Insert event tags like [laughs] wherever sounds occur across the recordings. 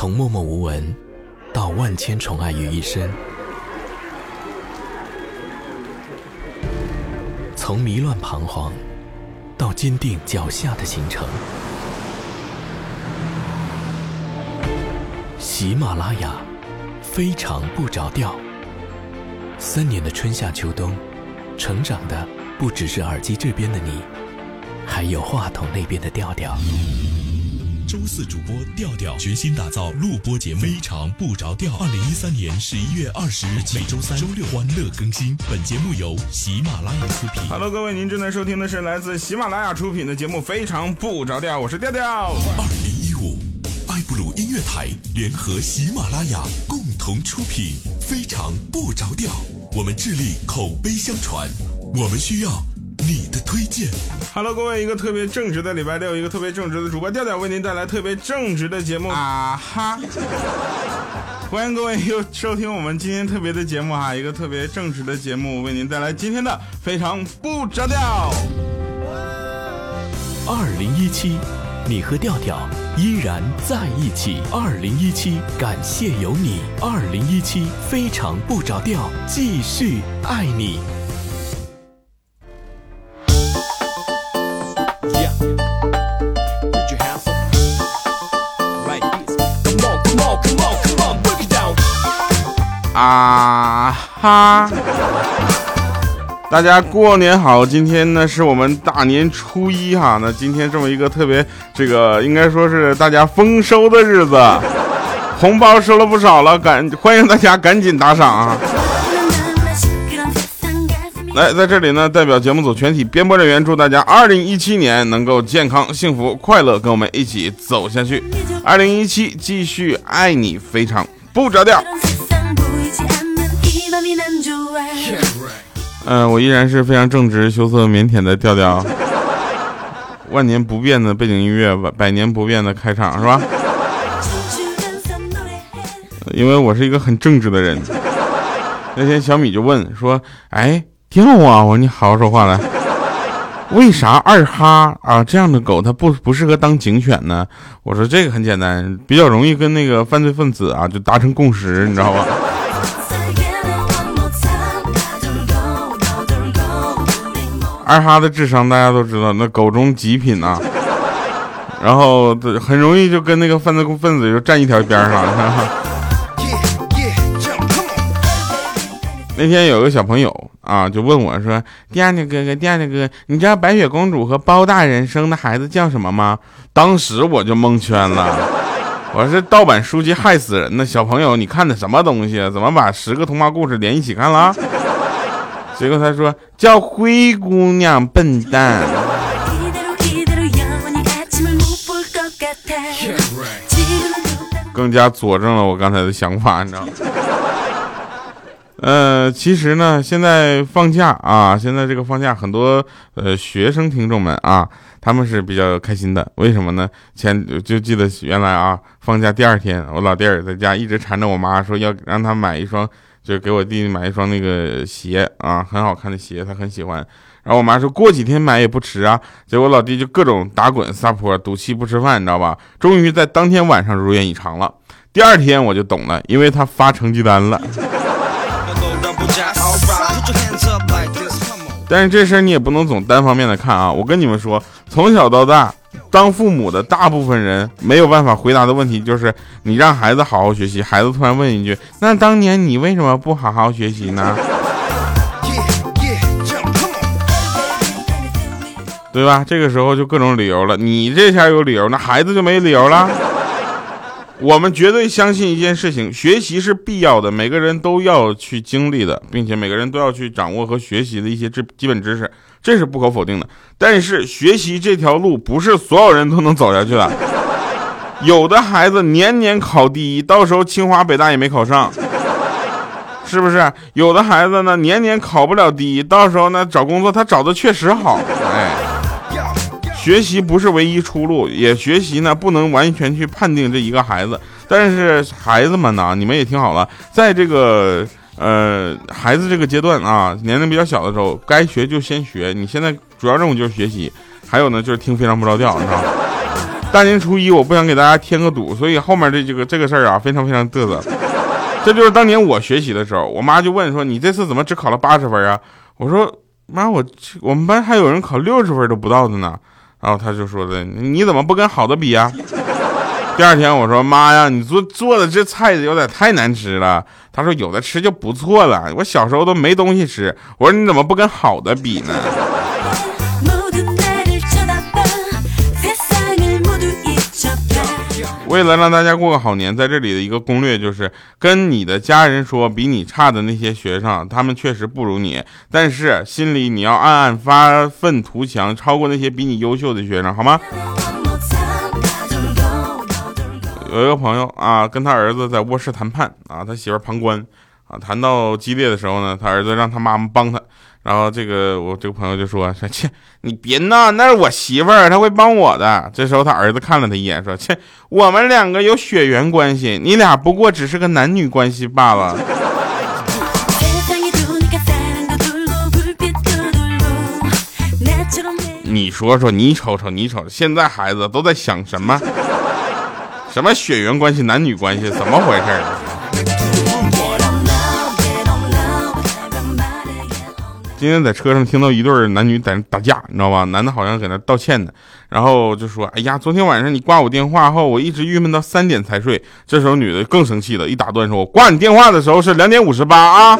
从默默无闻到万千宠爱于一身，从迷乱彷徨到坚定脚下的行程。喜马拉雅，非常不着调。三年的春夏秋冬，成长的不只是耳机这边的你，还有话筒那边的调调。周四主播调调全新打造录播节目，非常不着调。二零一三年十一月二十日每周三、周六欢乐更新。本节目由喜马拉雅出品。Hello，各位，您正在收听的是来自喜马拉雅出品的节目《非常不着调》，我是调调。二零一五，爱布鲁音乐台联合喜马拉雅共同出品《非常不着调》，我们致力口碑相传，我们需要。你的推荐，Hello，各位，一个特别正直的礼拜六，一个特别正直的主播调调为您带来特别正直的节目啊哈！欢迎各位又收听我们今天特别的节目哈，一个特别正直的节目为您带来今天的非常不着调。二零一七，你和调调依然在一起。二零一七，感谢有你。二零一七，非常不着调，继续爱你。哈！大家过年好！今天呢是我们大年初一哈，那今天这么一个特别这个应该说是大家丰收的日子，红包收了不少了，赶欢迎大家赶紧打赏啊！来，在这里呢，代表节目组全体编播人员祝大家二零一七年能够健康、幸福、快乐，跟我们一起走下去。二零一七继续爱你，非常不着调。嗯，我依然是非常正直、羞涩、腼腆的调调，[laughs] 万年不变的背景音乐，百年不变的开场，是吧？因为我是一个很正直的人。那天小米就问说：“哎，调啊！”我说：“你好好说话来。”为啥二哈啊这样的狗它不不适合当警犬呢？我说这个很简单，比较容易跟那个犯罪分子啊就达成共识，你知道吧？二哈的智商大家都知道，那狗中极品呐，然后很容易就跟那个犯罪分子就站一条边上了。那天有个小朋友啊，就问我说：“第二个哥哥，第二个哥哥，你知道白雪公主和包大人生的孩子叫什么吗？”当时我就蒙圈了，我说：“盗版书籍害死人！那小朋友，你看的什么东西？怎么把十个童话故事连一起看了？”结果他说叫灰姑娘笨蛋，更加佐证了我刚才的想法，你知道吗？呃，其实呢，现在放假啊，现在这个放假，很多呃学生听众们啊，他们是比较开心的。为什么呢？前就记得原来啊，放假第二天，我老弟儿在家一直缠着我妈说要让他买一双。就给我弟弟买一双那个鞋啊，很好看的鞋，他很喜欢。然后我妈说过几天买也不迟啊。结果老弟就各种打滚撒泼，赌气不吃饭，你知道吧？终于在当天晚上如愿以偿了。第二天我就懂了，因为他发成绩单了。但是这事儿你也不能总单方面的看啊。我跟你们说，从小到大。当父母的大部分人没有办法回答的问题就是：你让孩子好好学习，孩子突然问一句：“那当年你为什么不好好学习呢？” [laughs] 对吧？这个时候就各种理由了。你这下有理由，那孩子就没理由了。我们绝对相信一件事情：学习是必要的，每个人都要去经历的，并且每个人都要去掌握和学习的一些知基本知识，这是不可否定的。但是学习这条路不是所有人都能走下去的，有的孩子年年考第一，到时候清华北大也没考上，是不是？有的孩子呢，年年考不了第一，到时候呢找工作他找的确实好，哎。学习不是唯一出路，也学习呢不能完全去判定这一个孩子。但是孩子们呢，你们也听好了，在这个呃孩子这个阶段啊，年龄比较小的时候，该学就先学。你现在主要任务就是学习，还有呢就是听非常不着调，你知道吗？大年初一我不想给大家添个堵，所以后面这这个这个事儿啊，非常非常嘚瑟。这就是当年我学习的时候，我妈就问说：“你这次怎么只考了八十分啊？”我说：“妈，我我们班还有人考六十分都不到的呢。”然后他就说的：“你怎么不跟好的比呀？” [laughs] 第二天我说：“妈呀，你做做的这菜有点太难吃了。”他说：“有的吃就不错了。我小时候都没东西吃。”我说：“你怎么不跟好的比呢？”为了让大家过个好年，在这里的一个攻略就是，跟你的家人说，比你差的那些学生，他们确实不如你，但是心里你要暗暗发愤图强，超过那些比你优秀的学生，好吗？有一个朋友啊，跟他儿子在卧室谈判啊，他媳妇旁观啊，谈到激烈的时候呢，他儿子让他妈妈帮他。然后这个我这个朋友就说说切，你别闹，那是我媳妇儿，她会帮我的。这时候他儿子看了他一眼，说切，我们两个有血缘关系，你俩不过只是个男女关系罢了。你说说，你瞅瞅，你瞅，现在孩子都在想什么？什么血缘关系、男女关系，怎么回事？今天在车上听到一对男女在那打架，你知道吧？男的好像搁那道歉呢，然后就说：“哎呀，昨天晚上你挂我电话后，我一直郁闷到三点才睡。”这时候女的更生气了，一打断说：“我挂你电话的时候是两点五十八啊！”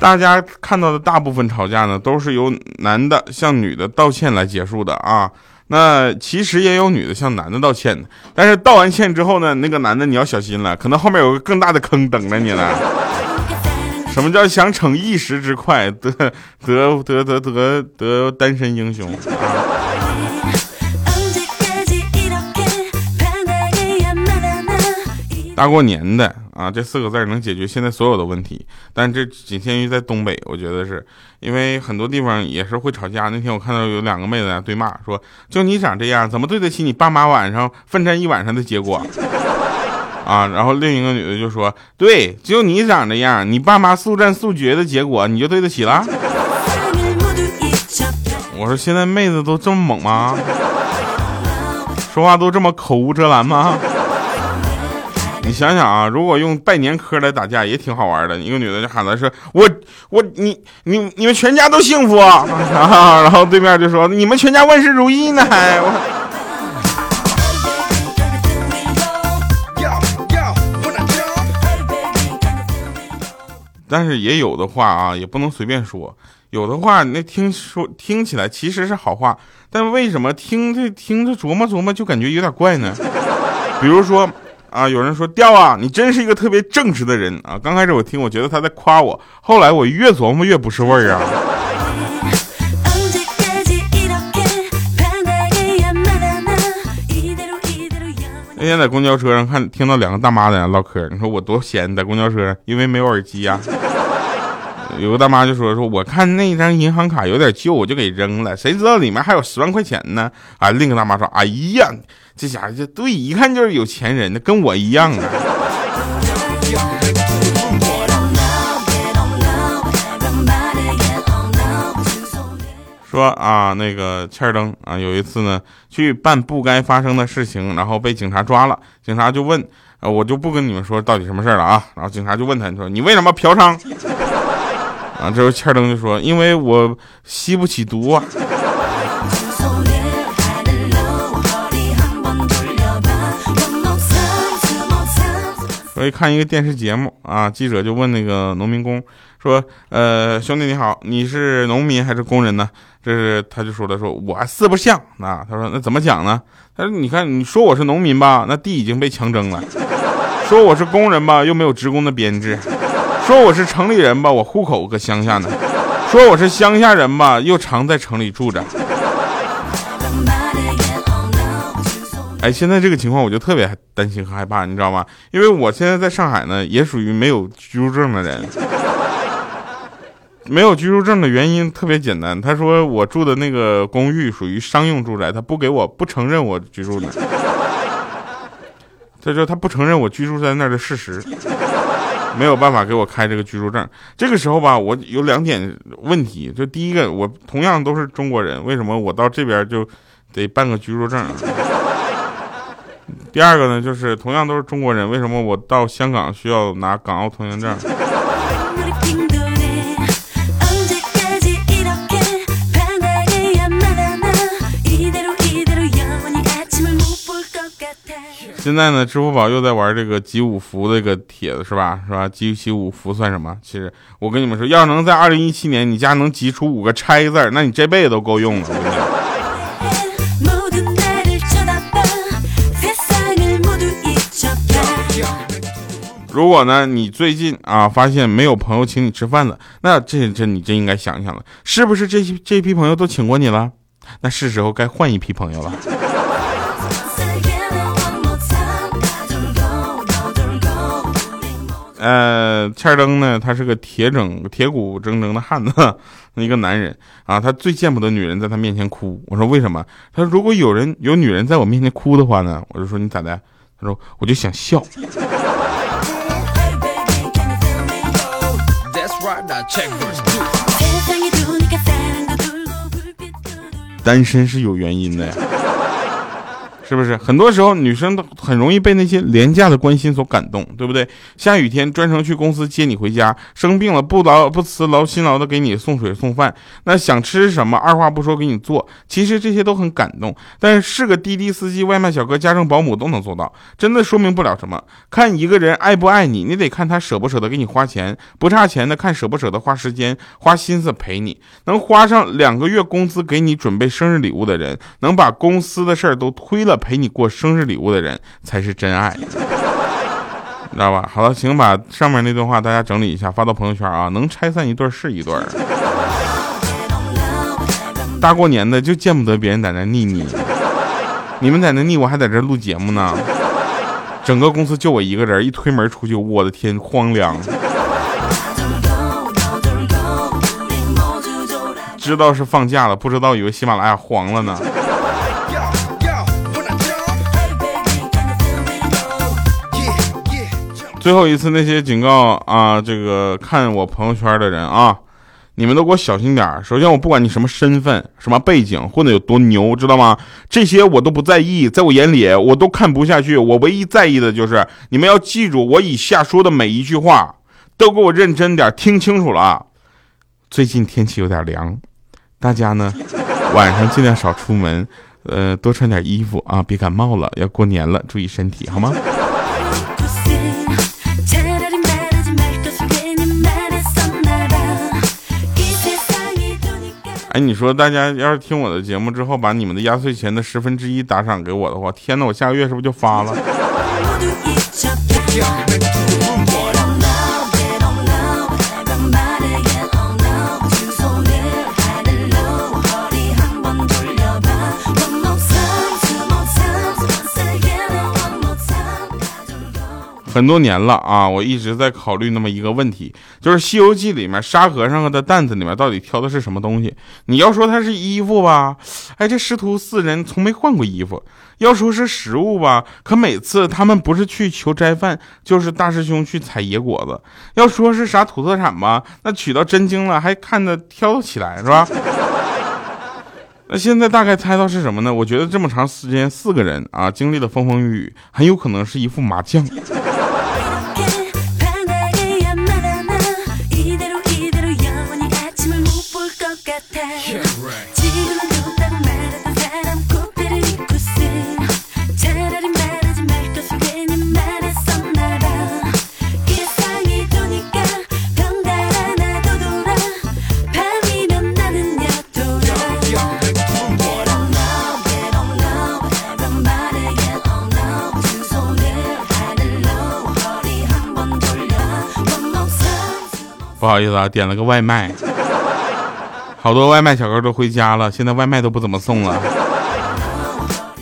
大家看到的大部分吵架呢，都是由男的向女的道歉来结束的啊。那其实也有女的向男的道歉的，但是道完歉之后呢，那个男的你要小心了，可能后面有个更大的坑等着你了。什么叫想逞一时之快，得得得得得得单身英雄？大过年的。啊，这四个字能解决现在所有的问题，但这仅限于在东北，我觉得是因为很多地方也是会吵架。那天我看到有两个妹子在对骂，说就你长这样，怎么对得起你爸妈晚上奋战一晚上的结果？[laughs] 啊，然后另一个女的就说，对，就你长这样，你爸妈速战速决的结果，你就对得起了？我说现在妹子都这么猛吗？说话都这么口无遮拦吗？你想想啊，如果用拜年嗑来打架也挺好玩的。一个女的就喊的是我我你你你们全家都幸福啊，[laughs] 然后对面就说你们全家万事如意呢。还。但是也有的话啊，也不能随便说。有的话那听说听起来其实是好话，但为什么听着听着琢磨琢磨就感觉有点怪呢？比如说。啊！有人说调啊，你真是一个特别正直的人啊！刚开始我听，我觉得他在夸我，后来我越琢磨越不是味儿啊。那天在公交车上看，听到两个大妈在那唠嗑，你说我多闲，在公交车上，因为没有耳机呀。有个大妈就说说，我看那张银行卡有点旧，我就给扔了，谁知道里面还有十万块钱呢？啊！另一个大妈说，哎呀。这家伙就对，一看就是有钱人，那跟我一样啊。说啊，那个欠儿登啊，有一次呢，去办不该发生的事情，然后被警察抓了。警察就问，呃，我就不跟你们说到底什么事了啊。然后警察就问他，你说你为什么嫖娼？[laughs] 啊，这时候欠儿登就说，因为我吸不起毒啊。我一看一个电视节目啊，记者就问那个农民工说：“呃，兄弟你好，你是农民还是工人呢？”这是他就说了：“说我四不像啊。”他说：“那怎么讲呢？”他说：“你看，你说我是农民吧，那地已经被强征了；[laughs] 说我是工人吧，又没有职工的编制；说我是城里人吧，我户口搁乡下呢；说我是乡下人吧，又常在城里住着。”哎，现在这个情况我就特别担心和害怕，你知道吗？因为我现在在上海呢，也属于没有居住证的人。没有居住证的原因特别简单，他说我住的那个公寓属于商用住宅，他不给我不承认我居住呢。他说他不承认我居住在那儿的事实。没有办法给我开这个居住证。这个时候吧，我有两点问题，就第一个，我同样都是中国人，为什么我到这边就得办个居住证？第二个呢，就是同样都是中国人，为什么我到香港需要拿港澳通行证？现在呢，支付宝又在玩这个集五福这个帖子是吧？是吧？集集五福算什么？其实我跟你们说，要能在二零一七年你家能集出五个拆字那你这辈子都够用了。我跟你如果呢，你最近啊发现没有朋友请你吃饭了，那这这你真应该想想了，是不是这些这批朋友都请过你了？那是时候该换一批朋友了。呃，欠灯呢，他是个铁整、铁骨铮铮的汉子，[laughs] 一个男人啊。他最见不得女人在他面前哭。我说为什么？他说如果有人有女人在我面前哭的话呢，我就说你咋的？他说我就想笑。单身是有原因的呀。是不是很多时候女生都很容易被那些廉价的关心所感动，对不对？下雨天专程去公司接你回家，生病了不劳不辞劳辛劳的给你送水送饭，那想吃什么二话不说给你做，其实这些都很感动。但是是个滴滴司机、外卖小哥、家政保姆都能做到，真的说明不了什么。看一个人爱不爱你，你得看他舍不舍得给你花钱，不差钱的看舍不舍得花时间、花心思陪你。能花上两个月工资给你准备生日礼物的人，能把公司的事儿都推了。陪你过生日礼物的人才是真爱，知道吧？好了，请把上面那段话大家整理一下，发到朋友圈啊！能拆散一对是一对。大过年的就见不得别人在那腻腻，你们在那腻，我还在这录节目呢。整个公司就我一个人，一推门出去，我的天，荒凉。知道是放假了，不知道以为喜马拉雅黄了呢。最后一次，那些警告啊，这个看我朋友圈的人啊，你们都给我小心点首先，我不管你什么身份、什么背景，混的有多牛，知道吗？这些我都不在意，在我眼里我都看不下去。我唯一在意的就是你们要记住我以下说的每一句话，都给我认真点，听清楚了。最近天气有点凉，大家呢晚上尽量少出门，呃，多穿点衣服啊，别感冒了。要过年了，注意身体，好吗？哎，你说大家要是听我的节目之后，把你们的压岁钱的十分之一打赏给我的话，天哪，我下个月是不是就发了？[laughs] 很多年了啊，我一直在考虑那么一个问题，就是《西游记》里面沙和尚的担子里面到底挑的是什么东西？你要说它是衣服吧，哎，这师徒四人从没换过衣服；要说是食物吧，可每次他们不是去求斋饭，就是大师兄去采野果子；要说是啥土特产吧，那取到真经了还看得挑起来，是吧？那现在大概猜到是什么呢？我觉得这么长时间四个人啊经历了风风雨雨，很有可能是一副麻将。不好意思啊，点了个外卖，好多外卖小哥都回家了，现在外卖都不怎么送了。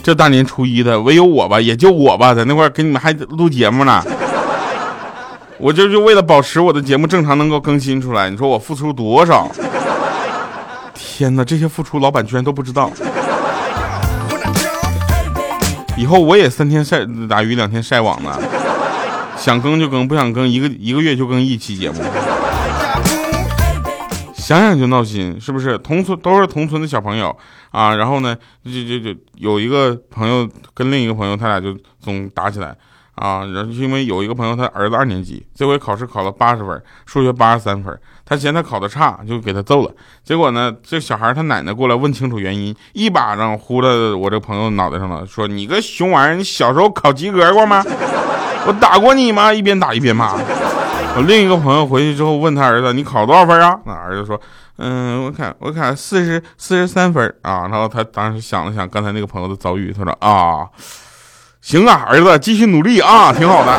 这大年初一的，唯有我吧，也就我吧，在那块给你们还录节目呢。我这就为了保持我的节目正常能够更新出来，你说我付出多少？天哪，这些付出老板居然都不知道。以后我也三天晒打鱼两天晒网呢。想更就更，不想更一个一个月就更一期节目。想想就闹心，是不是？同村都是同村的小朋友啊，然后呢，就就就有一个朋友跟另一个朋友，他俩就总打起来啊。然后因为有一个朋友他儿子二年级，这回考试考了八十分，数学八十三分，他嫌他考的差，就给他揍了。结果呢，这小孩他奶奶过来问清楚原因，一巴掌呼到我这朋友脑袋上了，说：“你个熊玩意儿，你小时候考及格过吗？我打过你吗？”一边打一边骂。我另一个朋友回去之后问他儿子：“你考多少分啊？”那儿子说：“嗯，我看我看四十四十三分啊。”然后他当时想了想刚才那个朋友的遭遇，他说：“啊，行啊，儿子继续努力啊，挺好的。”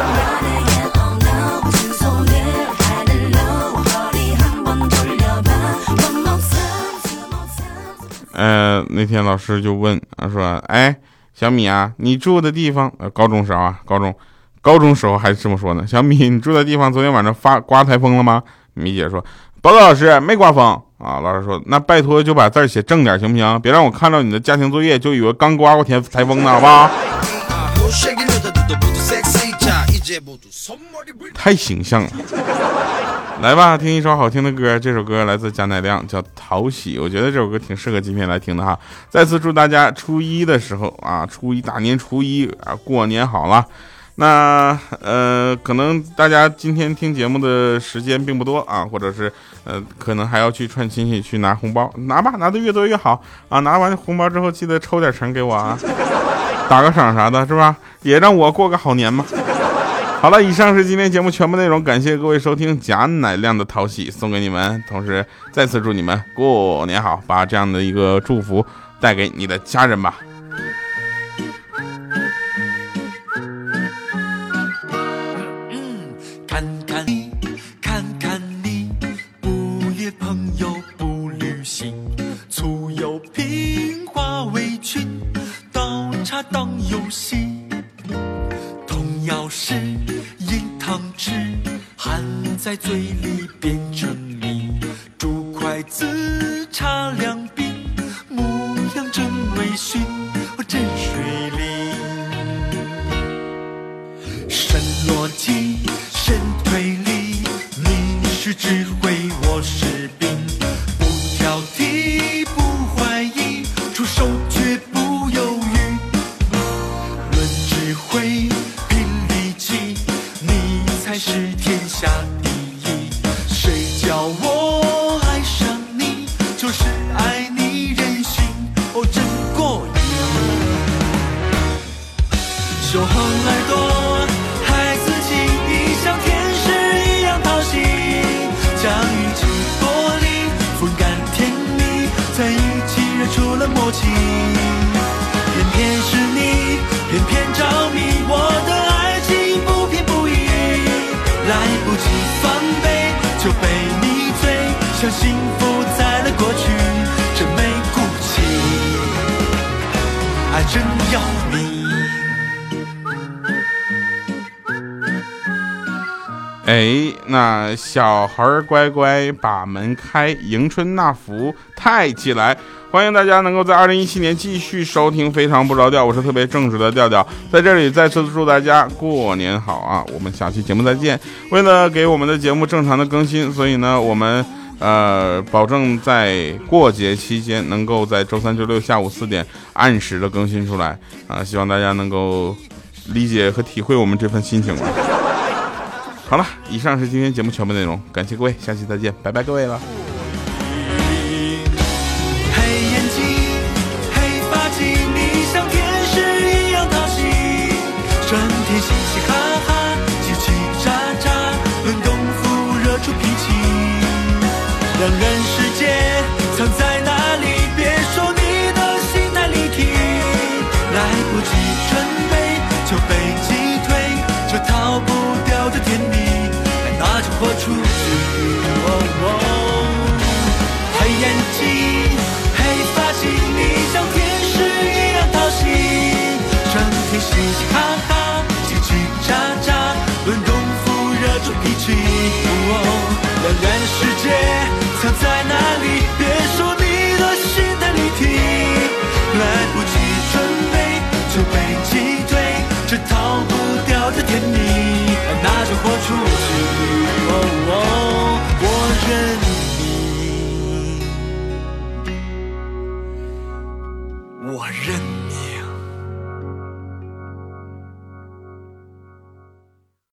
呃，那天老师就问他，说：“哎，小米啊，你住的地方，呃，高中时候啊，高中。”高中时候还是这么说呢，小米，你住的地方昨天晚上发刮台风了吗？米姐说，报告老师，没刮风啊。老师说，那拜托就把字写正点行不行？别让我看到你的家庭作业就以为刚刮过天台风呢，好不好？太形象了，来吧，听一首好听的歌，这首歌来自贾乃亮，叫《讨喜》，我觉得这首歌挺适合今天来听的哈。再次祝大家初一的时候啊，初一大年初一啊，过年好了。那呃，可能大家今天听节目的时间并不多啊，或者是呃，可能还要去串亲戚去拿红包，拿吧，拿的越多越好啊！拿完红包之后，记得抽点成给我啊，打个赏啥的，是吧？也让我过个好年嘛。好了，以上是今天节目全部内容，感谢各位收听贾乃亮的淘喜送给你们，同时再次祝你们过年好，把这样的一个祝福带给你的家人吧。当游戏童谣是硬糖吃含在嘴里是天下。真要命！哎，那小孩乖乖把门开，迎春纳福太起来！欢迎大家能够在二零一七年继续收听《非常不着调》，我是特别正直的调调，在这里再次祝大家过年好啊！我们下期节目再见。为了给我们的节目正常的更新，所以呢，我们。呃，保证在过节期间能够在周三、周六下午四点按时的更新出来啊！希望大家能够理解和体会我们这份心情吧。[laughs] 好了，以上是今天节目全部内容，感谢各位，下期再见，拜拜各位了。天嘻嘻哈哈，叽叽喳喳，轮动让人世界藏在